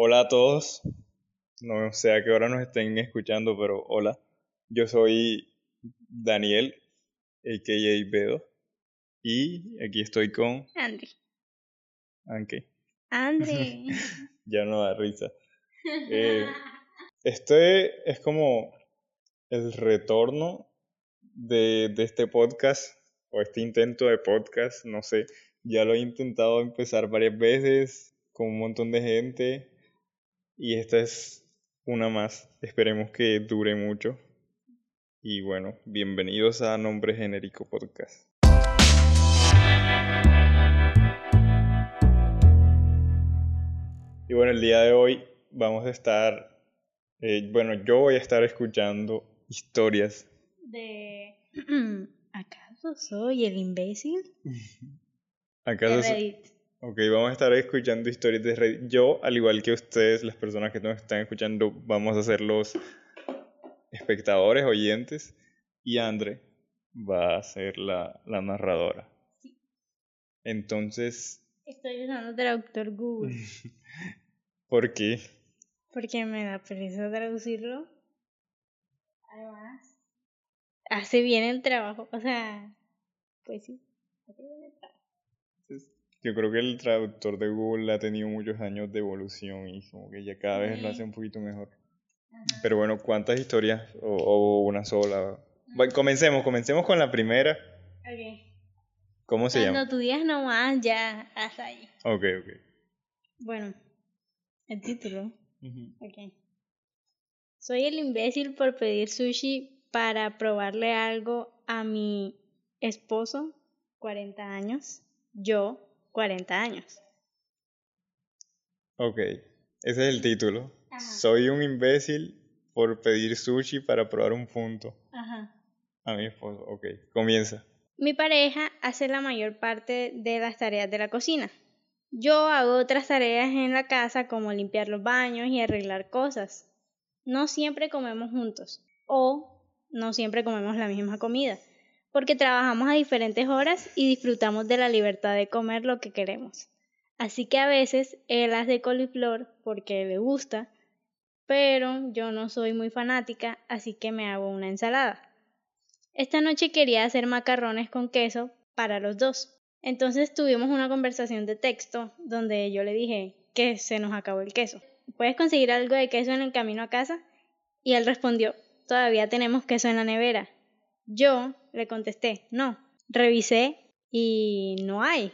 Hola a todos. No sé a qué hora nos estén escuchando, pero hola. Yo soy Daniel, a.k.a. Bedo. Y aquí estoy con... Andri. Anke. Andri. ya no da risa. Eh, este es como el retorno de, de este podcast o este intento de podcast, no sé. Ya lo he intentado empezar varias veces con un montón de gente y esta es una más. Esperemos que dure mucho. Y bueno, bienvenidos a Nombre Genérico Podcast. Y bueno, el día de hoy vamos a estar, eh, bueno, yo voy a estar escuchando historias. De... ¿Acaso soy el imbécil? ¿Acaso De so- Reddit. Ok, vamos a estar escuchando historias de Reddit. Yo, al igual que ustedes, las personas que nos están escuchando, vamos a ser los espectadores, oyentes, y Andre va a ser la, la narradora. Entonces, Estoy usando traductor Google ¿por qué? porque me da pereza traducirlo. Además, hace bien el trabajo. O sea, pues sí. hace bien el trabajo. Yo creo que el traductor de Google ha tenido muchos años de evolución y como que ya cada vez lo hace un poquito mejor. Pero bueno, ¿cuántas historias? O, o una sola. Bueno, comencemos, comencemos con la primera. Ok. ¿Cómo se Cuando llama? tú digas nomás, ya hasta ahí. Ok, ok. Bueno, el título. Ujú. Ok. Soy el imbécil por pedir sushi para probarle algo a mi esposo, 40 años, yo, 40 años. Ok, ese es el título. Ajá. Soy un imbécil por pedir sushi para probar un punto Ajá. a mi esposo. Ok, comienza. Mi pareja hace la mayor parte de las tareas de la cocina. Yo hago otras tareas en la casa como limpiar los baños y arreglar cosas. No siempre comemos juntos o no siempre comemos la misma comida, porque trabajamos a diferentes horas y disfrutamos de la libertad de comer lo que queremos. Así que a veces él hace coliflor porque le gusta, pero yo no soy muy fanática, así que me hago una ensalada. Esta noche quería hacer macarrones con queso para los dos. Entonces tuvimos una conversación de texto donde yo le dije que se nos acabó el queso. ¿Puedes conseguir algo de queso en el camino a casa? Y él respondió, todavía tenemos queso en la nevera. Yo le contesté, no. Revisé y no hay.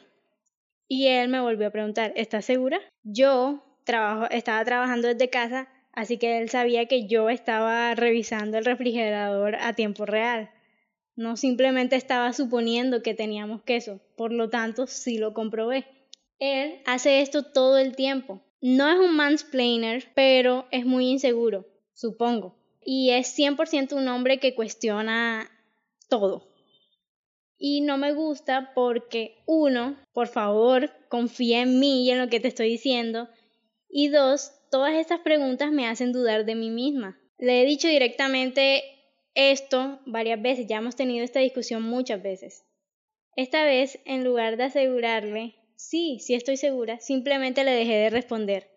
Y él me volvió a preguntar, ¿estás segura? Yo trabajo, estaba trabajando desde casa, así que él sabía que yo estaba revisando el refrigerador a tiempo real. No simplemente estaba suponiendo que teníamos queso, por lo tanto sí lo comprobé. Él hace esto todo el tiempo. No es un mansplainer, pero es muy inseguro, supongo. Y es 100% un hombre que cuestiona Y no me gusta porque, uno, por favor, confía en mí y en lo que te estoy diciendo. Y dos, todas estas preguntas me hacen dudar de mí misma. Le he dicho directamente esto varias veces, ya hemos tenido esta discusión muchas veces. Esta vez, en lugar de asegurarle, sí, sí estoy segura, simplemente le dejé de responder.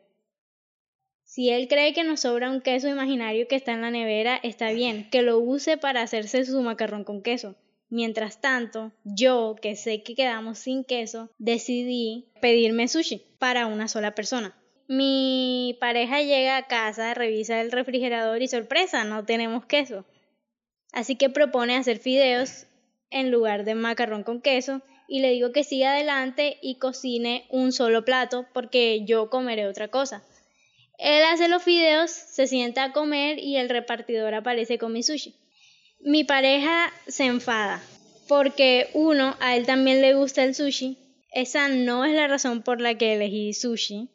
Si él cree que nos sobra un queso imaginario que está en la nevera, está bien, que lo use para hacerse su macarrón con queso. Mientras tanto, yo, que sé que quedamos sin queso, decidí pedirme sushi para una sola persona. Mi pareja llega a casa, revisa el refrigerador y sorpresa, no tenemos queso. Así que propone hacer fideos en lugar de macarrón con queso y le digo que siga adelante y cocine un solo plato porque yo comeré otra cosa. Él hace los fideos, se sienta a comer y el repartidor aparece con mi sushi. Mi pareja se enfada porque uno, a él también le gusta el sushi. Esa no es la razón por la que elegí sushi.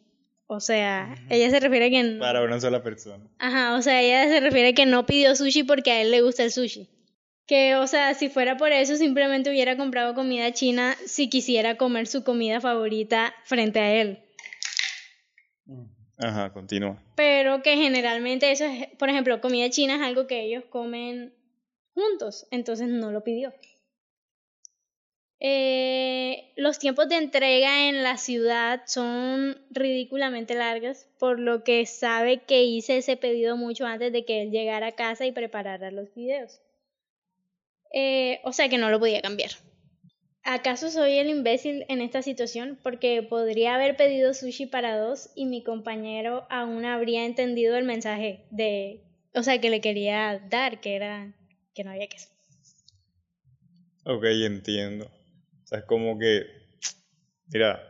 O sea, ella se refiere a que no. Para una sola persona. Ajá, o sea, ella se refiere a que no pidió sushi porque a él le gusta el sushi. Que, o sea, si fuera por eso, simplemente hubiera comprado comida china si quisiera comer su comida favorita frente a él. Ajá, continúa. Pero que generalmente eso es, por ejemplo, comida china es algo que ellos comen juntos, entonces no lo pidió. Eh, los tiempos de entrega en la ciudad son ridículamente largos, por lo que sabe que hice ese pedido mucho antes de que él llegara a casa y preparara los videos. Eh, o sea que no lo podía cambiar. ¿Acaso soy el imbécil en esta situación? Porque podría haber pedido sushi para dos y mi compañero aún habría entendido el mensaje de, o sea, que le quería dar, que era que no había queso. Ok, entiendo. O sea, es como que, mira,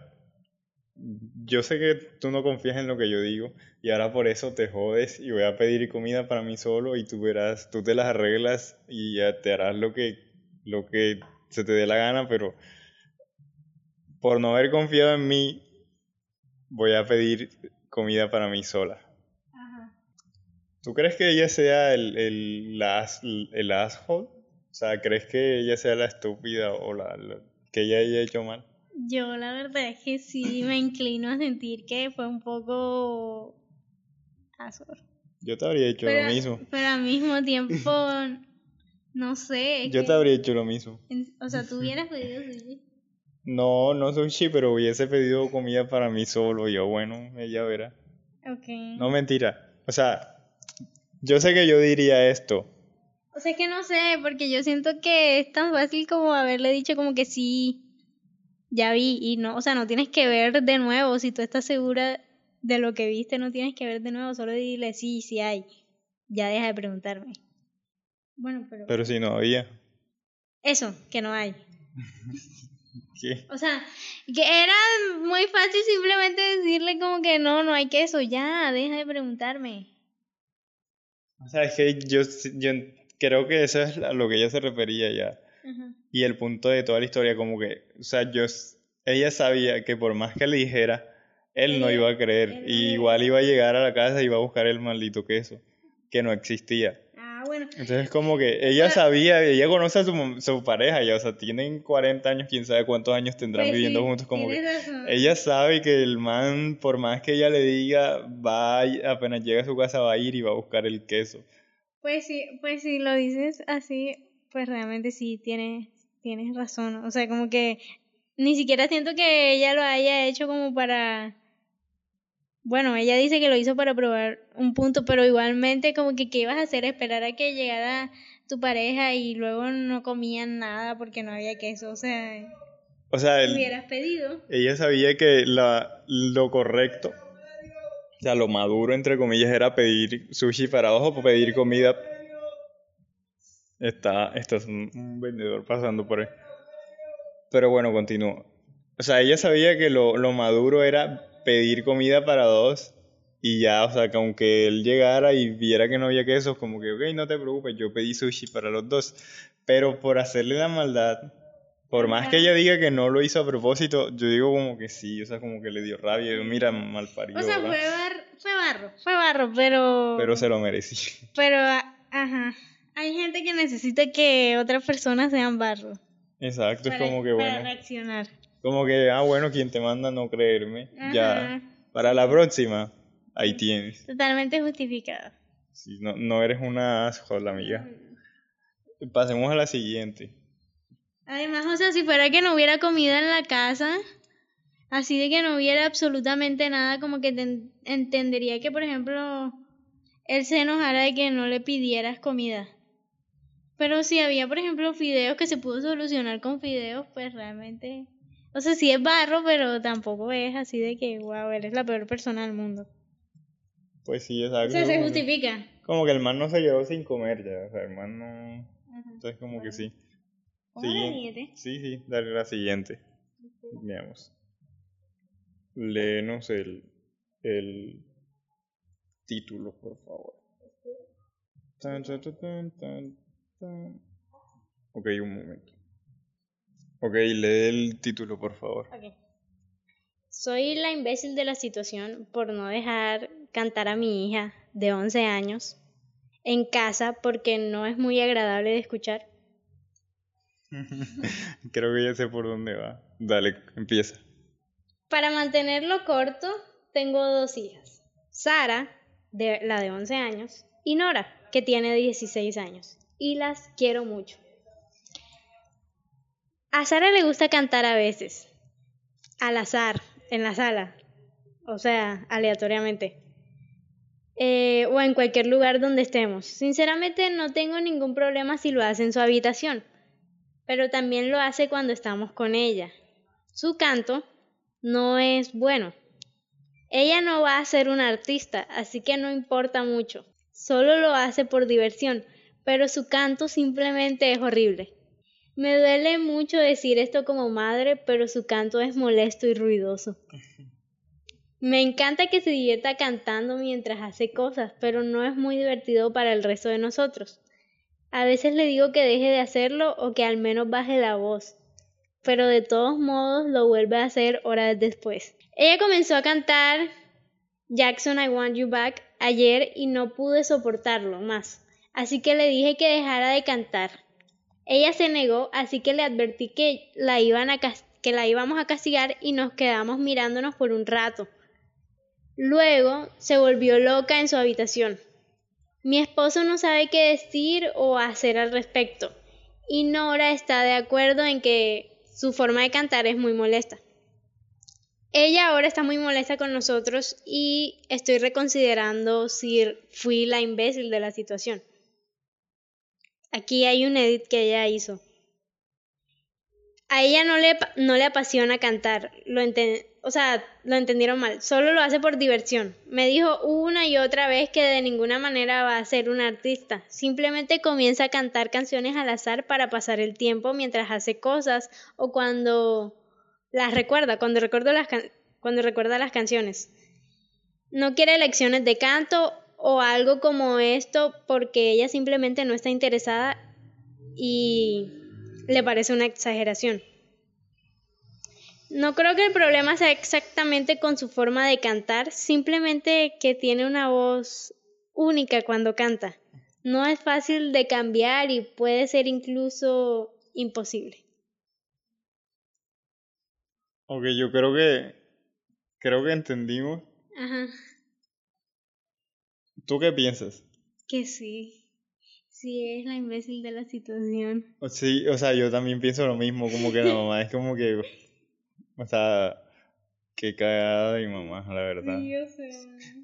yo sé que tú no confías en lo que yo digo y ahora por eso te jodes y voy a pedir comida para mí solo y tú verás, tú te las arreglas y ya te harás lo que, lo que se te dé la gana, pero por no haber confiado en mí, voy a pedir comida para mí sola. Ajá. ¿Tú crees que ella sea el, el, el asshole? O sea, ¿crees que ella sea la estúpida o la, que ella haya hecho mal? Yo la verdad es que sí me inclino a sentir que fue un poco asshole. Yo te habría hecho lo mismo. Pero al mismo tiempo no sé. Yo te habría hecho lo mismo. O sea, ¿tú hubieras pedido sushi? No, no sushi, pero hubiese pedido comida para mí solo. Y yo, bueno, ella verá. Ok. No, mentira. O sea, yo sé que yo diría esto. O sea, es que no sé, porque yo siento que es tan fácil como haberle dicho como que sí, ya vi, y no, o sea, no tienes que ver de nuevo. Si tú estás segura de lo que viste, no tienes que ver de nuevo, solo dile sí, sí hay. Ya deja de preguntarme. Bueno, pero... Pero si no había. Eso, que no hay. ¿Qué? O sea, que era muy fácil simplemente decirle como que no, no hay queso, ya, deja de preguntarme. O sea, es que yo, yo creo que eso es a lo que ella se refería ya. Y el punto de toda la historia, como que, o sea, yo, ella sabía que por más que le dijera, él no iba a creer. y igual iba a llegar a la casa y iba a buscar el maldito queso, que no existía. Entonces como que ella sabía, ella conoce a su, su pareja, ya, o sea, tienen 40 años, quién sabe cuántos años tendrán pues viviendo juntos, como que ella sabe que el man, por más que ella le diga, va, apenas llega a su casa va a ir y va a buscar el queso. Pues sí, pues si lo dices así, pues realmente sí tienes, tienes razón, o sea, como que ni siquiera siento que ella lo haya hecho como para bueno, ella dice que lo hizo para probar un punto, pero igualmente como que qué ibas a hacer, esperar a que llegara tu pareja y luego no comían nada porque no había queso, o sea, o sea, hubieras pedido. Ella sabía que la, lo correcto, o sea, lo maduro entre comillas era pedir sushi para dos o pedir comida. Está, está un vendedor pasando por ahí. Pero bueno, continúo. O sea, ella sabía que lo, lo maduro era pedir comida para dos y ya, o sea, que aunque él llegara y viera que no había queso, como que, ok, no te preocupes, yo pedí sushi para los dos. Pero por hacerle la maldad, por más que ella diga que no lo hizo a propósito, yo digo como que sí, o sea, como que le dio rabia, mira, mal parido. O sea, fue, fue barro, fue barro, pero... Pero se lo merecía. Pero, ajá, hay gente que necesita que otras personas sean barro. Exacto, es como que bueno. Para reaccionar. Como que, ah, bueno, quien te manda no creerme. Ya, para la próxima, ahí tienes. Totalmente justificado. Sí, no, no eres una asshole, amiga. Pasemos a la siguiente. Además, o sea, si fuera que no hubiera comida en la casa, así de que no hubiera absolutamente nada, como que entendería que, por ejemplo, él se enojara de que no le pidieras comida. Pero si había, por ejemplo, fideos que se pudo solucionar con fideos, pues realmente o sea, sí es barro, pero tampoco es así de que, wow, eres la peor persona del mundo. Pues sí, exacto. O sea, se justifica. Como que el man no se quedó sin comer ya, o sea, el man no... Entonces como que sí. Sí, sí, sí, dale la siguiente. Veamos. Léenos el, el título, por favor. Tan, tan, tan, ok, un momento. Ok, lee el título, por favor. Soy la imbécil de la situación por no dejar cantar a mi hija de 11 años en casa porque no es muy agradable de escuchar. Creo que ya sé por dónde va. Dale, empieza. Para mantenerlo corto, tengo dos hijas. Sara, de, la de 11 años, y Nora, que tiene 16 años. Y las quiero mucho. A Sara le gusta cantar a veces, al azar, en la sala, o sea, aleatoriamente. Eh, o en cualquier lugar donde estemos. Sinceramente no tengo ningún problema si lo hace en su habitación, pero también lo hace cuando estamos con ella. Su canto no es bueno. Ella no va a ser una artista, así que no importa mucho. Solo lo hace por diversión, pero su canto simplemente es horrible. Me duele mucho decir esto como madre, pero su canto es molesto y ruidoso. Me encanta que se divierta cantando mientras hace cosas, pero no es muy divertido para el resto de nosotros. A veces le digo que deje de hacerlo o que al menos baje la voz, pero de todos modos lo vuelve a hacer horas después. Ella comenzó a cantar Jackson I Want You Back ayer y no pude soportarlo más, así que le dije que dejara de cantar. Ella se negó, así que le advertí que la, íbamos a castigar y nos quedamos mirándonos por un rato. Luego se volvió loca en su habitación. Mi esposo no sabe qué decir o hacer al respecto, y Nora está de acuerdo en que su forma de cantar es muy molesta. Ella ahora está muy molesta con nosotros y estoy reconsiderando si fui la imbécil de la situación. Aquí hay un edit que ella hizo. A ella no le, no le apasiona cantar, lo, o sea, lo entendieron mal, solo lo hace por diversión. Me dijo una y otra vez que de ninguna manera va a ser un artista, simplemente comienza a cantar canciones al azar para pasar el tiempo mientras hace cosas o cuando las recuerda, cuando, recuerdo las cuando recuerda las canciones. No quiere lecciones de canto o algo como esto porque ella simplemente no está interesada y le parece una exageración. No creo que el problema sea exactamente con su forma de cantar, simplemente que tiene una voz única cuando canta. No es fácil de cambiar y puede ser incluso imposible. Ok, yo creo que creo que entendimos. Ajá. ¿Tú qué piensas? Que sí. Sí, es la imbécil de la situación. Sí, o sea, yo también pienso lo mismo, como que la mamá es como que o sea, qué cagada de mi mamá, la verdad. Sí, yo sé.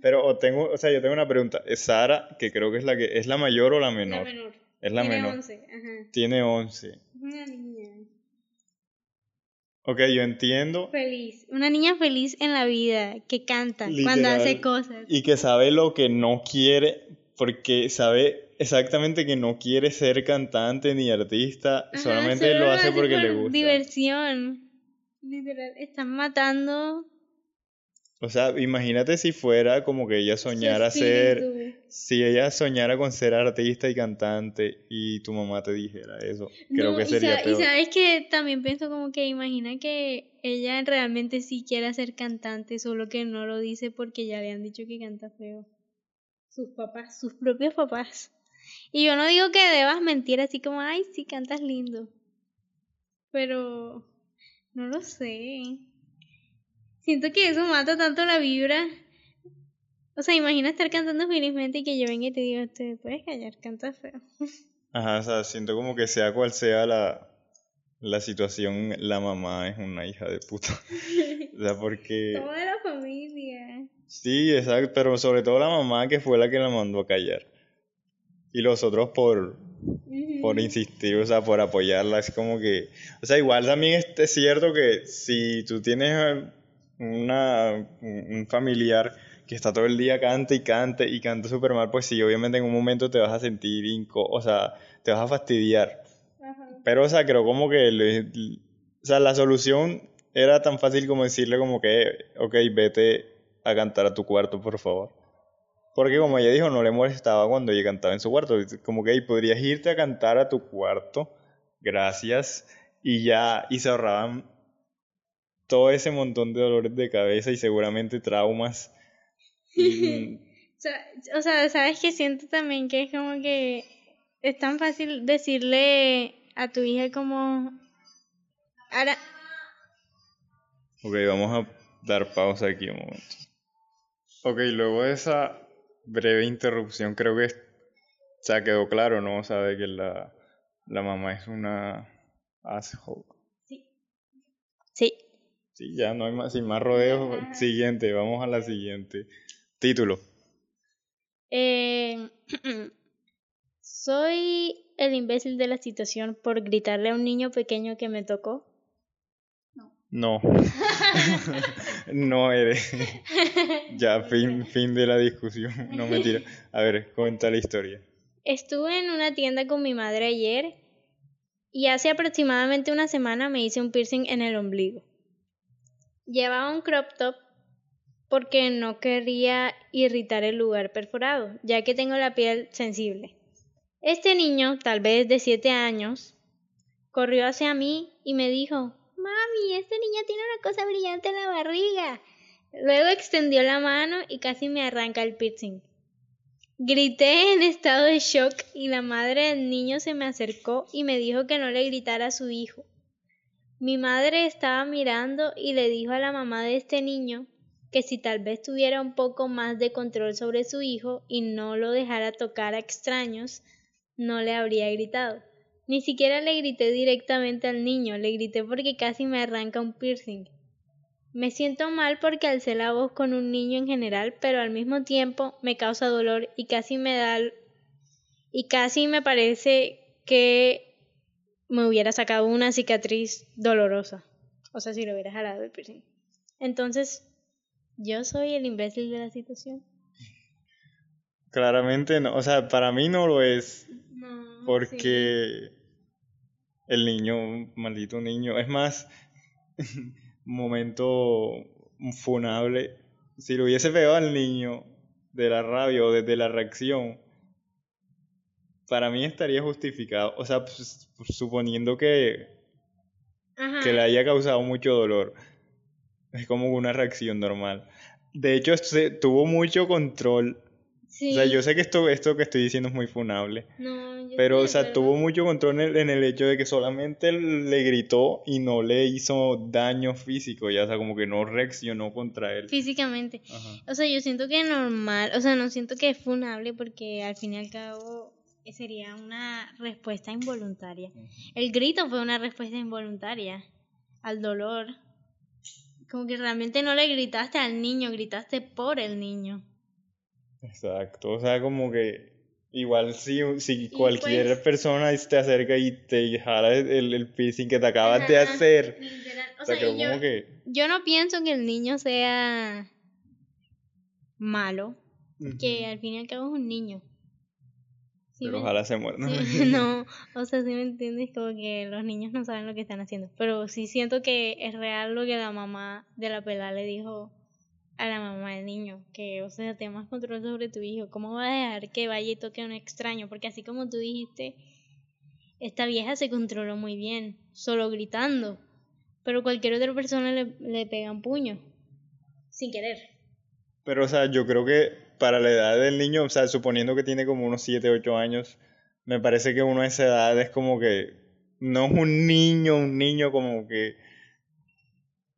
Pero tengo, o sea, yo tengo una pregunta. ¿Es Sara, que creo que es la que es la mayor o la menor? La menor. Es la Tiene menor. 11, ajá. Tiene 11. Es una niña. Ok, yo entiendo. Feliz. Una niña feliz en la vida, que canta cuando hace cosas. Y que sabe lo que no quiere, porque sabe exactamente que no quiere ser cantante ni artista, solamente lo hace porque le gusta. Diversión. Literal, están matando. O sea, imagínate si fuera como que ella soñara ser. Si ella soñara con ser artista y cantante y tu mamá te dijera eso. Creo que sería peor. Y sabes que también pienso como que imagina que ella realmente sí quiere ser cantante, solo que no lo dice porque ya le han dicho que canta feo. Sus papás, sus propios papás. Y yo no digo que debas mentir así como, ay, sí, cantas lindo. Pero no lo sé. Siento que eso mata tanto la vibra. O sea, imagina estar cantando felizmente y que yo venga y te diga, te puedes callar, canta feo. Ajá, o sea, siento como que sea cual sea la, la situación, la mamá es una hija de puta. o sea, porque... Toda la familia. Sí, exacto, pero sobre todo la mamá que fue la que la mandó a callar. Y los otros por, por insistir, o sea, por apoyarla. Es como que, o sea, igual también es, cierto que si tú tienes una, un familiar que está todo el día cante y cante y canta súper mal, pues sí, obviamente en un momento te vas a sentir inco, o sea, te vas a fastidiar. Pero, o sea, creo como que, o sea, la solución era tan fácil como decirle como que, ok, vete a cantar a tu cuarto, por favor. Porque como ella dijo, no le molestaba cuando ella cantaba en su cuarto. Como que podrías irte a cantar a tu cuarto, gracias, y ya, y se ahorraban todo ese montón de dolores de cabeza y seguramente traumas. o sea, sabes que siento también que es como que es tan fácil decirle a tu hija como... Ahora... Ok, vamos a dar pausa aquí un momento. Ok, luego de esa breve interrupción, creo que ya quedó claro, ¿no? O sea, de que la, la mamá es una asshole. Sí. Sí, ya no hay más, sin más rodeos. Siguiente, vamos a la siguiente. Título. Eh, soy el imbécil de la situación por gritarle a un niño pequeño que me tocó. No. no eres. ya, fin, fin de la discusión. No mentira. A ver, cuenta la historia. Estuve en una tienda con mi madre ayer y hace aproximadamente una semana me hice un piercing en el ombligo. Llevaba un crop top porque no quería irritar el lugar perforado, ya que tengo la piel sensible. Este niño, tal vez de siete años, corrió hacia mí y me dijo Mami, este niño tiene una cosa brillante en la barriga. Luego extendió la mano y casi me arranca el piercing. Grité en estado de shock y la madre del niño se me acercó y me dijo que no le gritara a su hijo. Mi madre estaba mirando y le dijo a la mamá de este niño que si tal vez tuviera un poco más de control sobre su hijo y no lo dejara tocar a extraños, no le habría gritado. Ni siquiera le grité directamente al niño, le grité porque casi me arranca un piercing. Me siento mal porque alcé la voz con un niño en general, pero al mismo tiempo me causa dolor y casi me da y casi me parece que me hubiera sacado una cicatriz dolorosa. O sea, si lo hubiera jalado el piercing. Entonces, yo soy el imbécil de la situación. Claramente no, o sea, para mí no lo es. porque el niño, maldito niño. Es más, momento funable. Si lo hubiese pegado al niño de la rabia o desde la reacción, para mí estaría justificado. O sea, pues, suponiendo que, que le haya causado mucho dolor. Es como una reacción normal. De hecho, se, tuvo mucho control o sea, yo sé que esto, esto que estoy diciendo es muy funable. No, pero, o sea, tuvo mucho control en el, hecho de que solamente le gritó y no le hizo daño físico, ya, o sea, como que no reaccionó contra él. Físicamente. O sea, yo siento que es normal, o sea, no siento que es funable porque al fin y al cabo sería una respuesta involuntaria. El grito fue una respuesta involuntaria al dolor. Como que realmente no le gritaste al niño, gritaste por el niño. Exacto, o sea, como que igual si, si cualquier pues persona te acerca y te jala el, el piercing que te acabas de hacer, o, sea, yo, como que... yo no pienso que el niño sea malo, que al fin y al cabo es un niño. Pero ojalá se muera. no, o sea, si me entiendes, como que los niños no saben lo que están haciendo. Pero sí siento que es real lo que la mamá de la pelada le dijo a la mamá del niño, que, o sea, tengas más control sobre tu hijo. ¿Cómo va a dejar que vaya y toque a un extraño? Porque así como tú dijiste, esta vieja se controló muy bien, solo gritando. Pero cualquier otra persona le, le pega un puño, sin querer. Pero, o sea, yo creo que para la edad del niño, o sea, suponiendo que tiene como unos 7, 8 años, me parece que uno a esa edad es como que no es un niño, un niño como que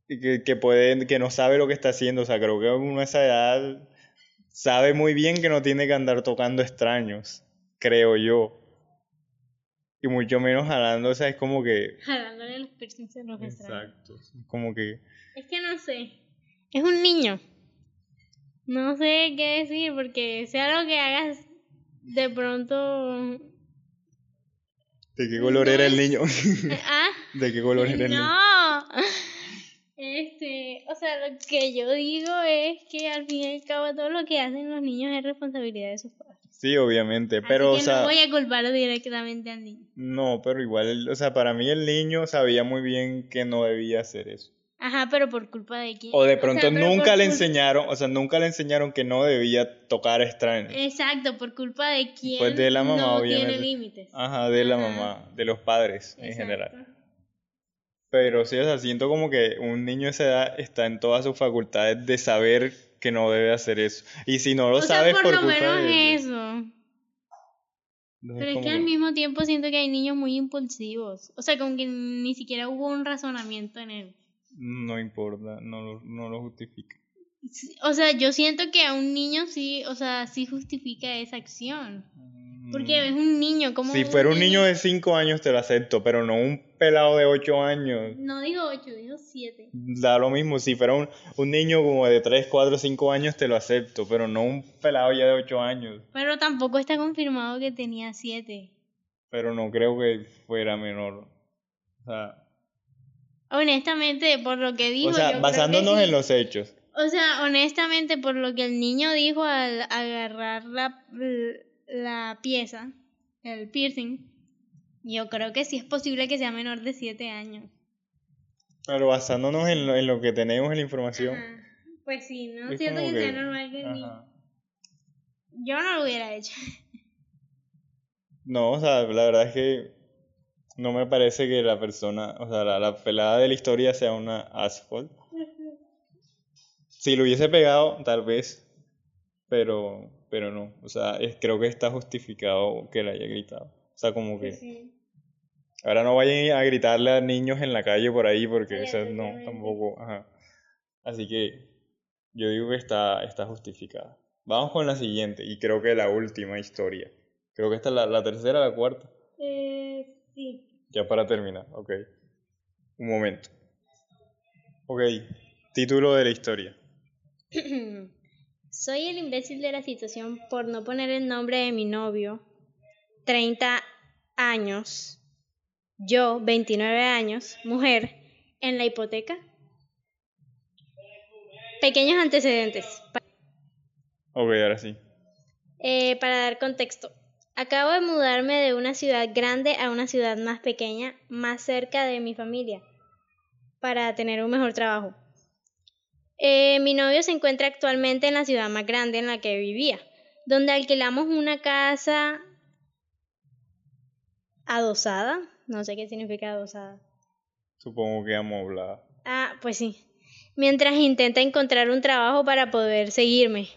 que, que, puede, que no sabe lo que está haciendo. O sea, creo que uno a esa edad sabe muy bien que no tiene que andar tocando extraños, creo yo. Y mucho menos jalando, o sea, es como que... Jalándole los piercings a los extraños. Exacto, como que... Es que no sé, es un niño. No sé qué decir, porque sea lo que hagas, de pronto... ¿De qué color era el niño? ¿Ah? ¿De qué color era el niño? No. Este, o sea, lo que yo digo es que al fin y al cabo todo lo que hacen los niños es responsabilidad de sus padres. Sí, obviamente, pero o sea, no voy a culpar directamente al niño. No, pero igual, o sea, para mí el niño sabía muy bien que no debía hacer eso. Ajá, pero por culpa de quién. O de pronto nunca le enseñaron, o sea, nunca le enseñaron que no debía tocar extraños. Exacto, por culpa de quién. Pues de la mamá, no tiene límites. Ajá, de la mamá, de los padres en general. Pero sí, o sea, siento como que un niño de esa edad está en todas sus facultades de saber que no debe hacer eso. Y si no lo sabes por, por lo menos eso. Pero es que al mismo tiempo siento que hay niños muy impulsivos. O sea, como que ni siquiera hubo un razonamiento en él. No importa, no, no lo justifica. O sea, yo siento que a un niño sí, o sea, sí justifica esa acción. Porque es un niño, como Si fuera un niño de 5 años te lo acepto, pero no un pelado de 8 años. No dijo 8, dijo 7. Da lo mismo, si fuera un, un niño como de 3, 4, 5 años te lo acepto, pero no un pelado ya de 8 años. Pero tampoco está confirmado que tenía 7. Pero no creo que fuera menor. O sea, Honestamente, por lo que dijo. o sea yo basándonos que sí. en los hechos. O sea, honestamente, por lo que el niño dijo al agarrar la, la pieza, el piercing, yo creo que sí es posible que sea menor de 7 años. Pero basándonos en lo, en lo que tenemos en la información. Ajá. Pues sí, no es siento como que, sea normal que el niño. Yo no lo hubiera hecho. No, o sea, la verdad es que no me parece que la persona, o sea, la, la pelada de la historia sea una asphole. Si lo hubiese pegado, tal vez, pero, pero no. O sea, es- creo que está justificado que le haya gritado. O sea, como que Sí. ahora no vayan a gritarle a niños en la calle por ahí porque Sí, o sea, no, tampoco, ajá. Así que yo digo que está, está justificada. Vamos con la siguiente y creo que la última historia. Creo que esta es la, la tercera, la cuarta. Eh, sí. Ya para terminar, ok. Un momento. Ok, título de la historia. Soy el imbécil de la situación por no poner el nombre de mi novio. 30 años. Yo, 29 años, mujer, en la hipoteca. Pequeños antecedentes. Ok, ahora sí. eh, para dar contexto. Acabo de mudarme de una ciudad grande a una ciudad más pequeña, más cerca de mi familia, para tener un mejor trabajo. Eh, mi novio se encuentra actualmente en la ciudad más grande en la que vivía, donde alquilamos una casa adosada. No sé qué significa adosada. Supongo que amoblada. Ah, pues sí. Mientras intenta encontrar un trabajo para poder seguirme.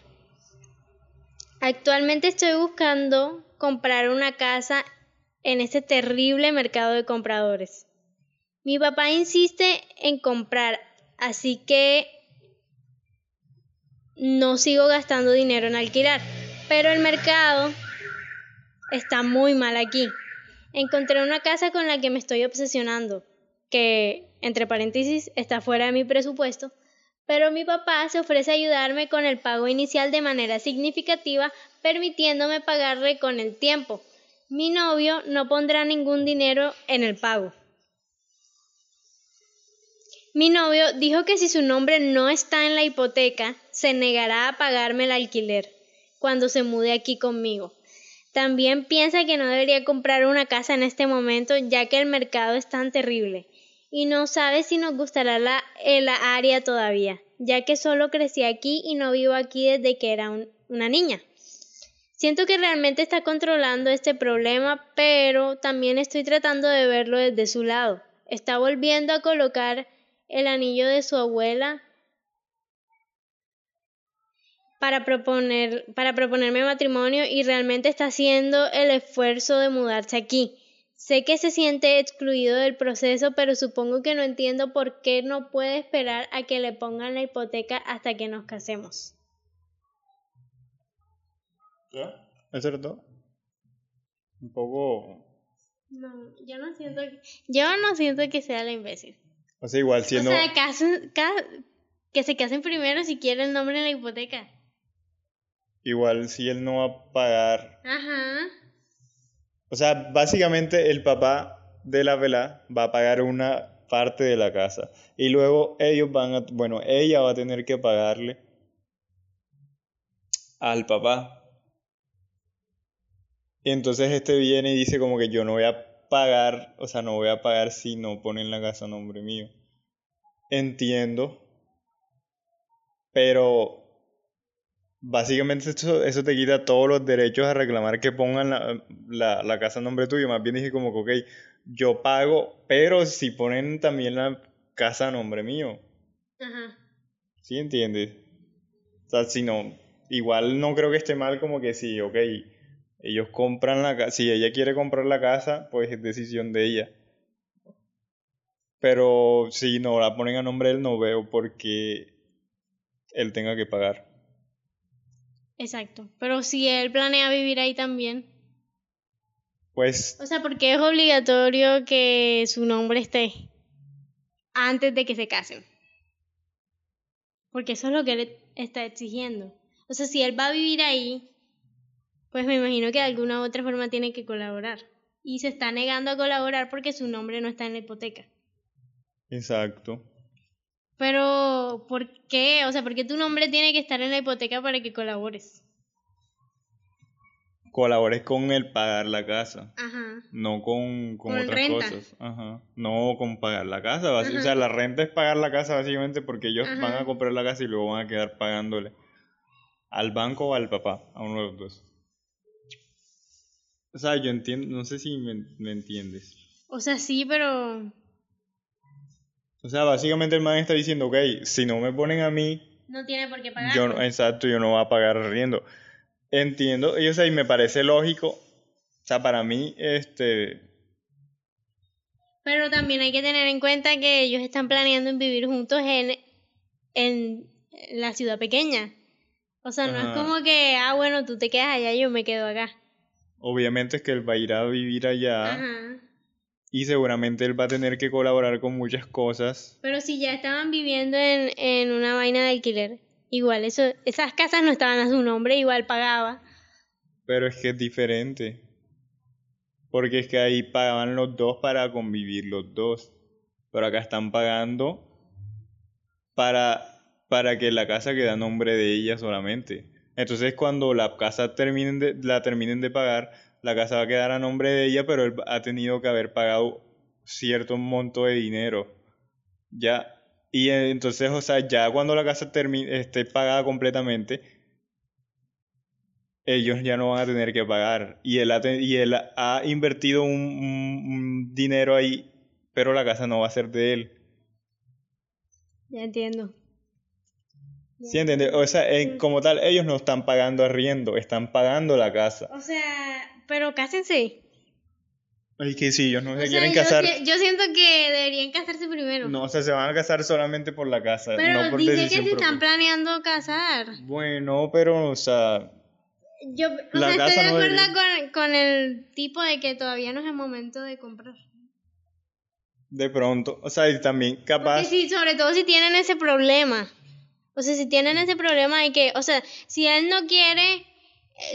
Actualmente estoy buscando comprar una casa en este terrible mercado de compradores. Mi papá insiste en comprar, así que no sigo gastando dinero en alquilar. Pero el mercado está muy mal aquí. Encontré una casa con la que me estoy obsesionando, que, entre paréntesis, está fuera de mi presupuesto, pero mi papá se ofrece a ayudarme con el pago inicial de manera significativa, permitiéndome pagarle con el tiempo. Mi novio no pondrá ningún dinero en el pago. Mi novio dijo que si su nombre no está en la hipoteca, se negará a pagarme el alquiler cuando se mude aquí conmigo. También piensa que no debería comprar una casa en este momento ya que el mercado es tan terrible y no sabe si nos gustará la, eh, la área todavía, ya que solo crecí aquí y no vivo aquí desde que era un- una niña. Siento que realmente está controlando este problema, pero también estoy tratando de verlo desde su lado. Está volviendo a colocar el anillo de su abuela para proponer para proponerme matrimonio y realmente está haciendo el esfuerzo de mudarse aquí. Sé que se siente excluido del proceso, pero supongo que no entiendo por qué no puede esperar a que le pongan la hipoteca hasta que nos casemos. ¿Ya? ¿Eso era todo? Un poco... No, yo no siento que, yo no siento que sea la imbécil. O sea, igual siendo... O sea, casen- ca- que se casen primero si quiere el nombre en la hipoteca. Igual si él no va a pagar... Ajá. O sea, básicamente el papá de la vela va a pagar una parte de la casa. Y luego ellos van a... Bueno, ella va a tener que pagarle al papá. Y entonces este viene y dice como que yo no voy a pagar, o sea, no voy a pagar si no ponen la casa a nombre mío. Entiendo. Pero básicamente eso, eso te quita todos los derechos a reclamar que pongan la, la, la casa a nombre tuyo. Más bien dije como que, ok, yo pago, pero si ponen también la casa a nombre mío. Ajá. ¿Sí entiendes? O sea, si no, igual no creo que esté mal como que sí, ok, ellos compran la casa, si ella quiere comprar la casa, pues es decisión de ella. Pero si no la ponen a nombre de él, no veo por qué él tenga que pagar. Exacto. Pero si él planea vivir ahí también. Pues O sea, porque es obligatorio que su nombre esté antes de que se casen. Porque eso es lo que él está exigiendo. O sea, si él va a vivir ahí, pues me imagino que de alguna u otra forma tiene que colaborar. Y se está negando a colaborar porque su nombre no está en la hipoteca. exacto. Pero, ¿por qué? O sea, ¿por qué tu nombre tiene que estar en la hipoteca para que colabores? Colabores con el pagar la casa. Ajá. No con, con Con otras renta. cosas. Ajá. No con pagar la casa. O sea, la renta es pagar la casa básicamente porque ellos Ajá. van a comprar la casa y luego van a quedar pagándole al banco o al papá, a uno de los dos. O sea, yo entiendo, no sé si me, me entiendes. O sea, sí, pero O sea, básicamente el man está diciendo, ok, si no me ponen a mí, no tiene por qué pagar. yo no, exacto, yo no voy a pagar arriendo. Entiendo, y o sea, y me parece lógico. O sea, para mí, este, Pero también hay que tener en cuenta que ellos están planeando en vivir juntos en, en la ciudad pequeña. O sea, no es como que, ah, bueno, tú te quedas allá y yo me quedo acá. obviamente es que él va a ir a vivir allá. Ajá. Y seguramente él va a tener que colaborar con muchas cosas. Pero si ya estaban viviendo en, en una vaina de alquiler, igual eso, esas casas no estaban a su nombre, igual pagaba. Pero es que es diferente. Porque es que ahí pagaban los dos para convivir los dos. Pero acá están pagando para, para que la casa quede a nombre de ella solamente. Entonces cuando la casa terminen de, la terminen de pagar, la casa va a quedar a nombre de ella, pero él ha tenido que haber pagado cierto monto de dinero. Ya. Y entonces, o sea, ya cuando la casa termine, esté pagada completamente, ellos ya no van a tener que pagar. Y él ha, te- y él ha invertido un, un- un dinero ahí, pero la casa no va a ser de él. Ya entiendo. ¿Sí entiendes? O sea, eh, como tal, ellos no están pagando arriendo, están pagando la casa. O sea, pero cásense. Y que si ellos no se O sea, quieren yo casar, Yo, siento que deberían casarse primero. no, o sea, se van a casar solamente por la casa, pero no por dice que se están planeando casar. Bueno, pero, o sea, Yo o La sea, casa estoy de acuerdo con, con el tipo de que todavía no es el momento de comprar. de pronto, o sea, y también capaz, Porque sí, sobre todo si tienen ese problema. O sea, si tienen ese problema de que, o sea, si él no quiere,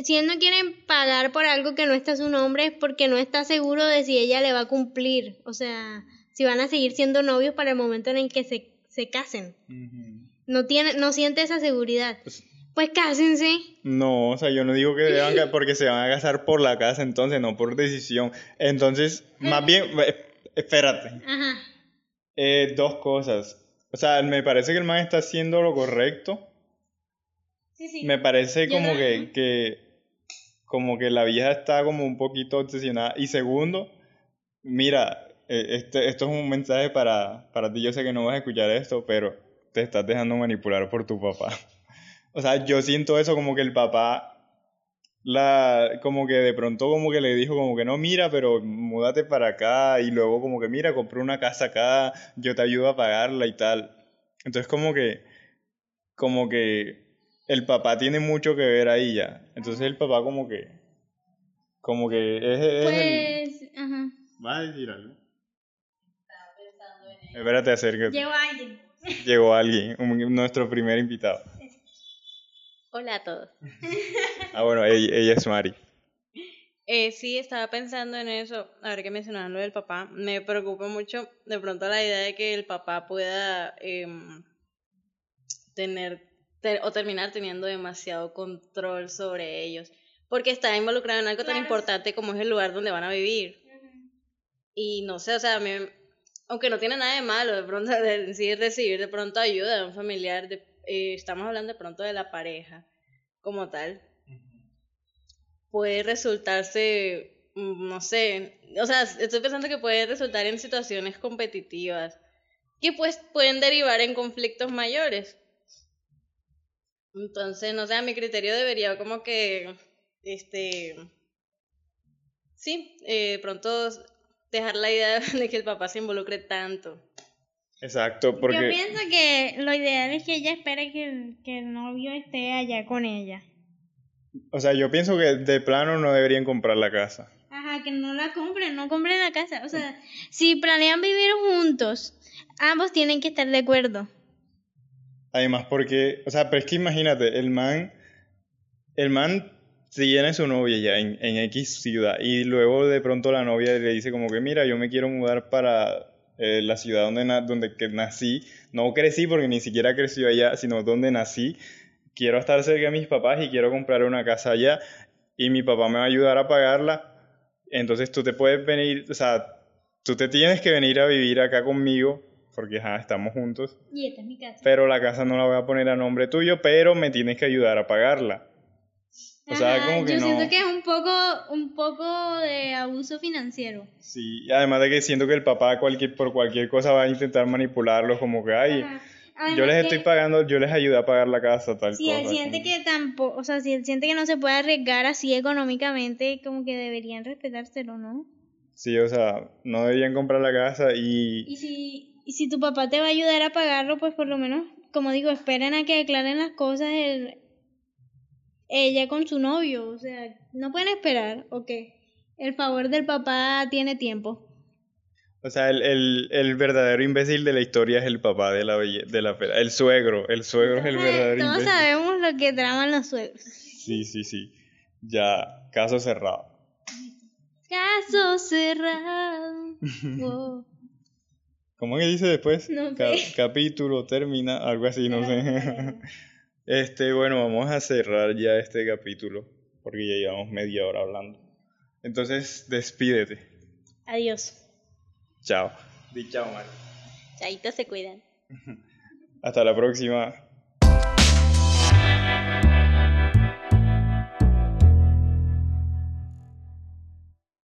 si él no quiere pagar por algo que no está a su nombre es porque no está seguro de si ella le va a cumplir. O sea, si van a seguir siendo novios para el momento en el que se, se casen. No tiene, no siente esa seguridad. Pues- Pues cásense. No, o sea, yo no digo que deban porque se van a casar por la casa, entonces, no por decisión. Entonces, más bien, eh, espérate, Ajá. Eh, dos cosas. O sea, me parece que el man está haciendo lo correcto. Sí, sí. Me parece Yo como no- que, que, como que la vieja está como un poquito obsesionada. Y segundo, mira, eh, este, esto es un mensaje para, para ti. Yo sé que no vas a escuchar esto, pero te estás dejando manipular por tu papá. O sea, yo siento eso como que el papá la como que de pronto como que le dijo como que no, mira, pero múdate para acá y luego como que mira, compré una casa acá, yo te ayudo a pagarla y tal. Entonces como que como que el papá tiene mucho que ver ahí ya. Entonces el papá como que como que es, es el... Pues, ajá. ¿Vas a decir algo? Espérate, acércate. Llegó alguien. Llegó alguien, un- nuestro primer invitado. Hola a todos. Ah, bueno, ella, ella es Mari. Eh, sí, estaba pensando en eso, ahora que mencionaban lo del papá, me preocupa mucho de pronto la idea de que el papá pueda em, tener o terminar teniendo demasiado control sobre ellos, porque está involucrado en algo tan importante como es el lugar donde van a vivir. Y no sé, o sea, a mí, aunque no tiene nada de malo de pronto de, sí recibir de pronto ayuda de un familiar, de, eh, estamos hablando de pronto de la pareja como tal, puede resultarse, mm, no sé, o sea, estoy pensando que puede resultar en situaciones competitivas que pues pueden derivar en conflictos mayores. Entonces, no sé, a mi criterio debería como que, este, sí, eh, pronto dejar la idea de que el papá se involucre tanto. Exacto, Yo porque pienso que lo ideal es que ella espere que el, que el novio esté allá con ella. o sea, yo pienso que de plano no deberían comprar la casa. Ajá, que no la compren, no compren la casa. O sea, si planean vivir juntos, ambos tienen que estar de acuerdo. Además, porque, o sea, pero es que imagínate, el man, el man tiene su novia ya en, en X ciudad y luego de pronto la novia le dice como que, mira, yo me quiero mudar para eh, la ciudad donde, nací. No crecí porque ni siquiera crecí allá, sino donde nací. Quiero estar cerca de mis papás y quiero comprar una casa allá y mi papá me va a ayudar a pagarla. Entonces tú te puedes venir, o sea, tú te tienes que venir a vivir acá conmigo porque ajá, estamos juntos. Y esta es mi casa. Pero la casa no la voy a poner a nombre tuyo, pero me tienes que ayudar a pagarla. O sea, Ajá, como que yo no. siento que es un poco, un poco de abuso financiero. Sí, y además de que siento que el papá cualquier, por cualquier cosa va a intentar manipularlos, como que, ay, yo les que estoy pagando, yo les ayudé a pagar la casa, tal Si cosa. él siente como- que tampoco, o sea, si él siente que no se puede arriesgar así económicamente, como que deberían respetárselo, ¿no? Sí, o sea, no deberían comprar la casa y... Y si, y si tu papá te va a ayudar a pagarlo, pues por lo menos, como digo, esperen a que declaren las cosas el, ella con su novio. O sea, no pueden esperar, ¿o qué? El favor del papá tiene tiempo. O sea, el, el, el verdadero imbécil de la historia es el papá de la, belle- de la El suegro, el suegro es el verdadero Todos imbécil. sabemos lo que traman los suegros. Sí, sí, sí. Ya, caso cerrado. Caso cerrado. Oh. ¿Cómo que dice después? No Ca- sé. capítulo, termina, algo así, no sé. Este, bueno, vamos a cerrar ya este capítulo, porque ya llevamos media hora hablando. Entonces, despídete. Adiós. Chao. Di chao, Mario. Chaito se cuidan. Hasta la próxima.